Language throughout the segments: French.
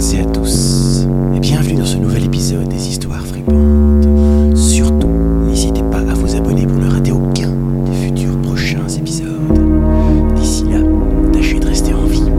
toutes et à tous, et bienvenue dans ce nouvel épisode des Histoires fripantes. Surtout, n'hésitez pas à vous abonner pour ne rater aucun des futurs prochains épisodes. D'ici là, tâchez de rester en vie.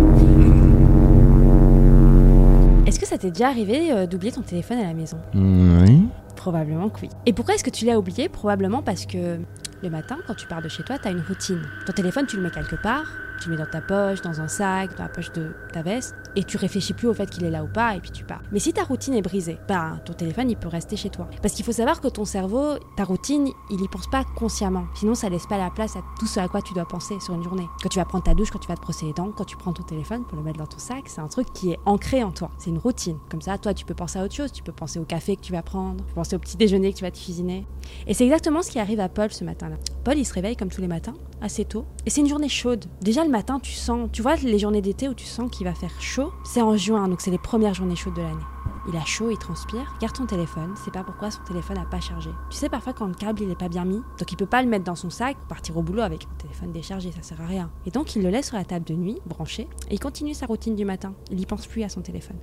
Est-ce que ça t'est déjà arrivé euh, d'oublier ton téléphone à la maison? Oui. Probablement que oui. Et pourquoi est-ce que tu l'as oublié? Probablement parce que le matin, quand tu pars de chez toi, tu as une routine. Ton téléphone, tu le mets quelque part, tu le mets dans ta poche, dans un sac, dans la poche de ta veste, et tu réfléchis plus au fait qu'il est là ou pas, et puis tu pars. Mais si ta routine est brisée, bah ton téléphone, il peut rester chez toi. Parce qu'il faut savoir que ton cerveau, ta routine, il y pense pas consciemment. Sinon, ça laisse pas la place à tout ce à quoi tu dois penser sur une journée. Quand tu vas prendre ta douche, quand tu vas te brosser les dents, quand tu prends ton téléphone pour le mettre dans ton sac, c'est un truc qui est ancré en toi. C'est une routine. Comme ça, toi, tu peux penser à autre chose. Tu peux penser au café que tu vas prendre, tu peux penser au petit déjeuner que tu vas te cuisiner. Et c'est exactement ce qui arrive à Paul ce matin-là. Paul, il se réveille comme tous les matins, assez tôt. Et c'est une journée chaude. Déjà le matin, tu sens, tu vois les journées d'été où tu sens qu'il va faire chaud, c'est en juin, donc c'est les premières journées chaudes de l'année. Il a chaud, il transpire, garde ton téléphone, c'est pas pourquoi son téléphone n'a pas chargé. Tu sais parfois quand le câble il est pas bien mis, donc il peut pas le mettre dans son sac, partir au boulot avec le téléphone déchargé, ça sert à rien. Et donc il le laisse sur la table de nuit, branché, et il continue sa routine du matin. Il y pense plus à son téléphone.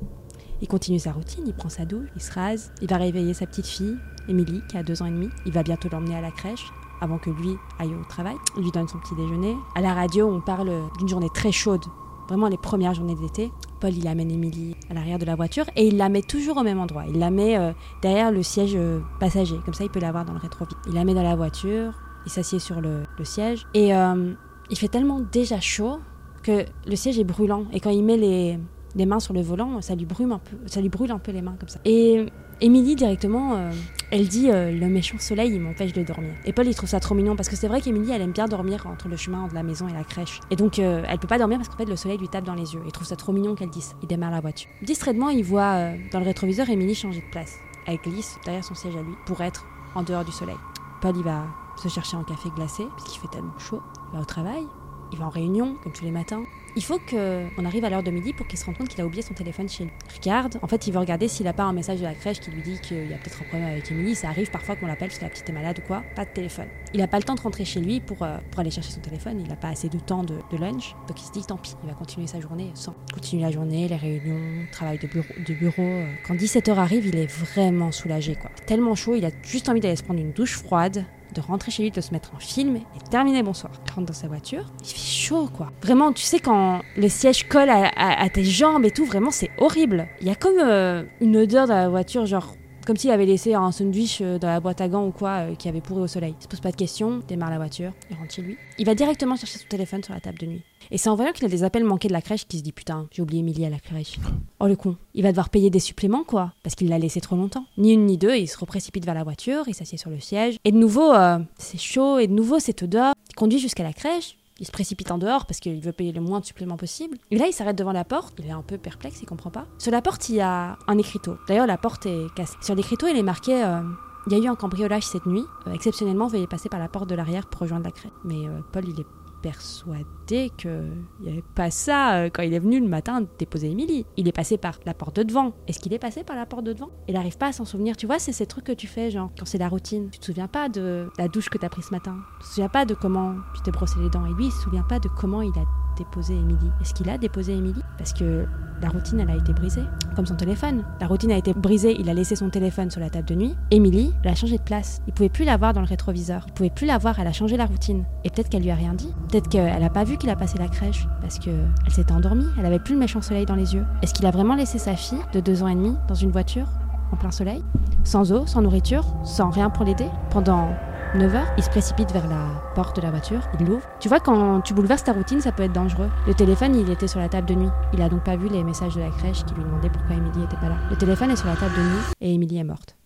Il continue sa routine, il prend sa douche, il se rase, il va réveiller sa petite fille, Émilie, qui a deux ans et demi. Il va bientôt l'emmener à la crèche avant que lui aille au travail. Il lui donne son petit déjeuner. À la radio, on parle d'une journée très chaude, vraiment les premières journées d'été. Paul, il amène Émilie à l'arrière de la voiture et il la met toujours au même endroit. Il la met euh, derrière le siège euh, passager, comme ça il peut la voir dans le rétroviseur. Il la met dans la voiture, il s'assied sur le, siège et euh, il fait tellement déjà chaud que le siège est brûlant. Et quand il met les, les mains sur le volant, ça lui brûle un peu, ça lui brûle un peu les mains comme ça. Et Émilie directement, euh, elle dit euh, le méchant soleil il m'empêche de dormir. Et Paul il trouve ça trop mignon parce que c'est vrai qu'Émilie elle aime bien dormir entre le chemin de la maison et la crèche. Et donc euh, elle peut pas dormir parce qu'en fait le soleil lui tape dans les yeux. Il trouve ça trop mignon qu'elle dise. Il démarre la voiture. Distraitement il voit dans le rétroviseur Émilie changer de place. Elle glisse derrière son siège à lui pour être en dehors du soleil. Paul il va se chercher un café glacé puisqu'il fait tellement chaud. Il va au travail. Il va en réunion comme tous les matins. Il faut qu'on arrive à l'heure de midi pour qu'il se rende compte qu'il a oublié son téléphone chez lui. Regarde, en fait, il veut regarder s'il n'a pas un message de la crèche qui lui dit qu'il y a peut-être un problème avec Émilie. Ça arrive parfois qu'on l'appelle parce la petite est malade ou quoi. Pas de téléphone. Il n'a pas le temps de rentrer chez lui pour, euh, pour aller chercher son téléphone. Il n'a pas assez de temps de, lunch. Donc il se dit tant pis, il va continuer sa journée sans. Continue la journée, les réunions, travail de bureau. De bureau. Euh. Quand 17h arrive, il est vraiment soulagé. quoi. Tellement chaud, il a juste envie d'aller se prendre une douche froide, rentrer chez lui, de se mettre en film et terminer bonsoir. Il rentre dans sa voiture, il fait chaud quoi. Vraiment, tu sais quand le siège colle à tes jambes et tout, vraiment c'est horrible. Il y a comme euh, une odeur dans la voiture, genre comme s'il avait laissé un sandwich euh, dans la boîte à gants ou quoi euh, qui avait pourri au soleil. Il se pose pas de questions, démarre la voiture, il rentre chez lui. Il va directement chercher son téléphone sur la table de nuit. Et c'est en voyant qu'il a des appels manqués de la crèche qu'il se dit putain, j'ai oublié Émilie à la crèche. Oh le con, il va devoir payer des suppléments quoi, parce qu'il l'a laissé trop longtemps. Ni une ni deux, il se reprécipite vers la voiture, il s'assied sur le siège. Et de nouveau, euh, c'est chaud, et de nouveau cette odeur. Il conduit jusqu'à la crèche, il se précipite en dehors parce qu'il veut payer le moins de suppléments possible. Et là, il s'arrête devant la porte. Il est un peu perplexe, il comprend pas. Sur la porte, il y a un écriteau. D'ailleurs, la porte est cassée. Sur l'écriteau, il est marqué euh, Il y a eu un cambriolage cette nuit. Euh, exceptionnellement, veuillez passer par la porte de l'arrière pour rejoindre la crèche. Mais euh, Paul, il est persuadé qu'il n'y avait pas ça euh, quand il est venu le matin déposer Émilie. Il est passé par la porte de devant. Est-ce qu'il est passé par la porte de devant? Il n'arrive pas à s'en souvenir. Tu vois, c'est ces trucs que tu fais, genre, quand c'est la routine. Tu te souviens pas de la douche que tu as prise ce matin? Tu te souviens pas de comment tu t'es brossé les dents? Et lui, il se souvient pas de comment il a déposé Émilie. Est-ce qu'il a déposé Émilie? Parce que la routine, elle a été brisée. Comme son téléphone. La routine a été brisée, il a laissé son téléphone sur la table de nuit. Émilie, elle a changé de place. Il pouvait plus la voir dans le rétroviseur. Il pouvait plus la voir, elle a changé la routine. Et peut-être qu'elle lui a rien dit. Peut-être qu'elle a pas vu qu'il a passé la crèche. Parce que elle s'était endormie, elle avait plus le méchant soleil dans les yeux. Est-ce qu'il a vraiment laissé sa fille, de deux ans et demi, dans une voiture, en plein soleil? Sans eau, sans nourriture, sans rien pour l'aider? Pendant 9h, il se précipite vers la porte de la voiture, il l'ouvre. Tu vois, quand tu bouleverses ta routine, ça peut être dangereux. Le téléphone, il était sur la table de nuit. Il a donc pas vu les messages de la crèche qui lui demandaient pourquoi Émilie était pas là. Le téléphone est sur la table de nuit et Émilie est morte.